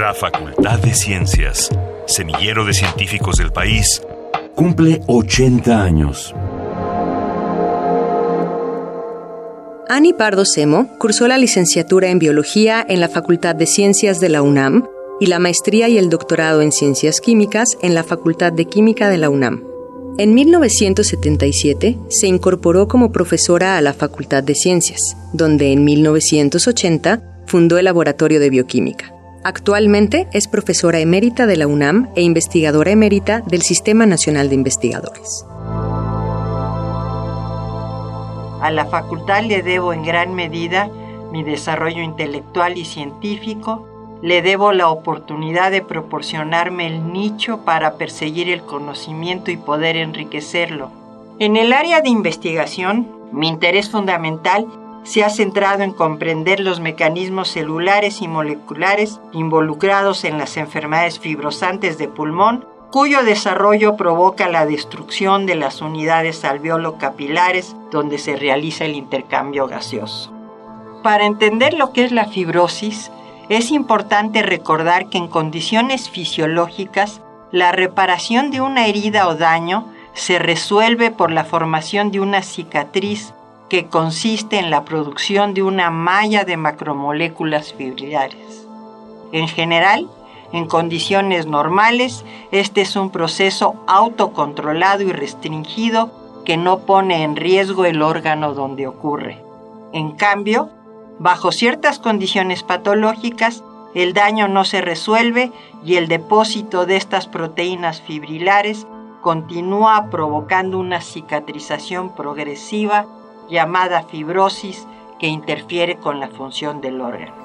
La Facultad de Ciencias, semillero de científicos del país, cumple 80 años. Ani Pardo Semo cursó la licenciatura en Biología en la Facultad de Ciencias de la UNAM y la maestría y el doctorado en Ciencias Químicas en la Facultad de Química de la UNAM. En 1977 se incorporó como profesora a la Facultad de Ciencias, donde en 1980 fundó el Laboratorio de Bioquímica. Actualmente es profesora emérita de la UNAM e investigadora emérita del Sistema Nacional de Investigadores. A la facultad le debo en gran medida mi desarrollo intelectual y científico, le debo la oportunidad de proporcionarme el nicho para perseguir el conocimiento y poder enriquecerlo. En el área de investigación, mi interés fundamental se ha centrado en comprender los mecanismos celulares y moleculares involucrados en las enfermedades fibrosantes de pulmón, cuyo desarrollo provoca la destrucción de las unidades alveolo-capilares donde se realiza el intercambio gaseoso. Para entender lo que es la fibrosis, es importante recordar que en condiciones fisiológicas, la reparación de una herida o daño se resuelve por la formación de una cicatriz que consiste en la producción de una malla de macromoléculas fibrilares. En general, en condiciones normales, este es un proceso autocontrolado y restringido que no pone en riesgo el órgano donde ocurre. En cambio, bajo ciertas condiciones patológicas, el daño no se resuelve y el depósito de estas proteínas fibrilares continúa provocando una cicatrización progresiva llamada fibrosis que interfiere con la función del órgano.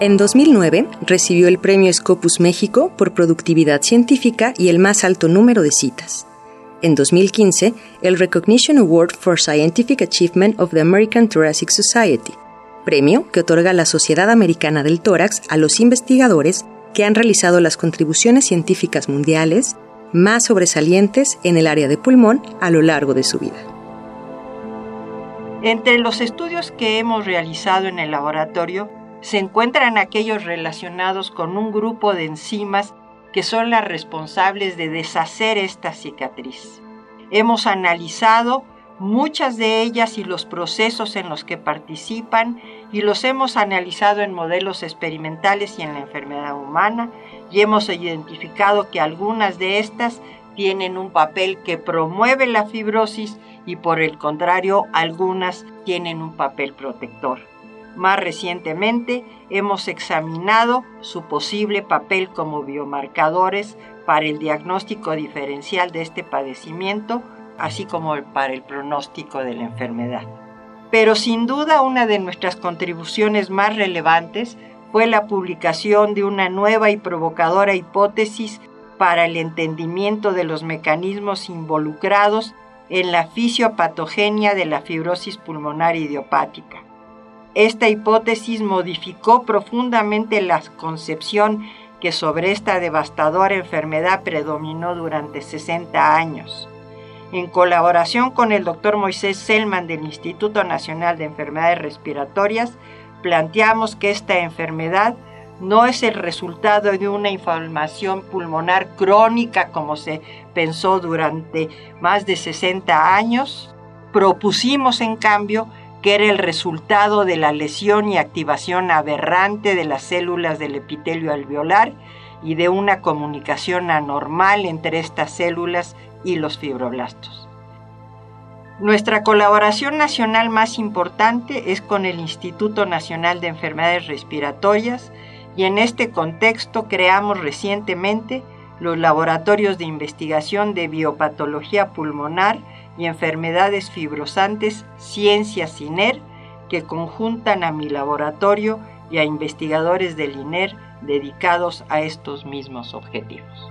En 2009 recibió el Premio Scopus México por productividad científica y el más alto número de citas. En 2015, el Recognition Award for Scientific Achievement of the American Thoracic Society, premio que otorga la Sociedad Americana del Tórax a los investigadores que han realizado las contribuciones científicas mundiales más sobresalientes en el área de pulmón a lo largo de su vida. Entre los estudios que hemos realizado en el laboratorio se encuentran aquellos relacionados con un grupo de enzimas que son las responsables de deshacer esta cicatriz. Hemos analizado muchas de ellas y los procesos en los que participan y los hemos analizado en modelos experimentales y en la enfermedad humana y hemos identificado que algunas de estas tienen un papel que promueve la fibrosis y por el contrario algunas tienen un papel protector. Más recientemente hemos examinado su posible papel como biomarcadores para el diagnóstico diferencial de este padecimiento, así como para el pronóstico de la enfermedad. Pero sin duda una de nuestras contribuciones más relevantes fue la publicación de una nueva y provocadora hipótesis para el entendimiento de los mecanismos involucrados en la fisiopatogenia de la fibrosis pulmonar idiopática. Esta hipótesis modificó profundamente la concepción que sobre esta devastadora enfermedad predominó durante 60 años. En colaboración con el doctor Moisés Selman del Instituto Nacional de Enfermedades Respiratorias, planteamos que esta enfermedad no es el resultado de una inflamación pulmonar crónica como se pensó durante más de 60 años. Propusimos, en cambio, que era el resultado de la lesión y activación aberrante de las células del epitelio alveolar y de una comunicación anormal entre estas células y los fibroblastos. Nuestra colaboración nacional más importante es con el Instituto Nacional de Enfermedades Respiratorias y en este contexto creamos recientemente los laboratorios de investigación de biopatología pulmonar y enfermedades fibrosantes Ciencia CINER que conjuntan a mi laboratorio y a investigadores del INER dedicados a estos mismos objetivos.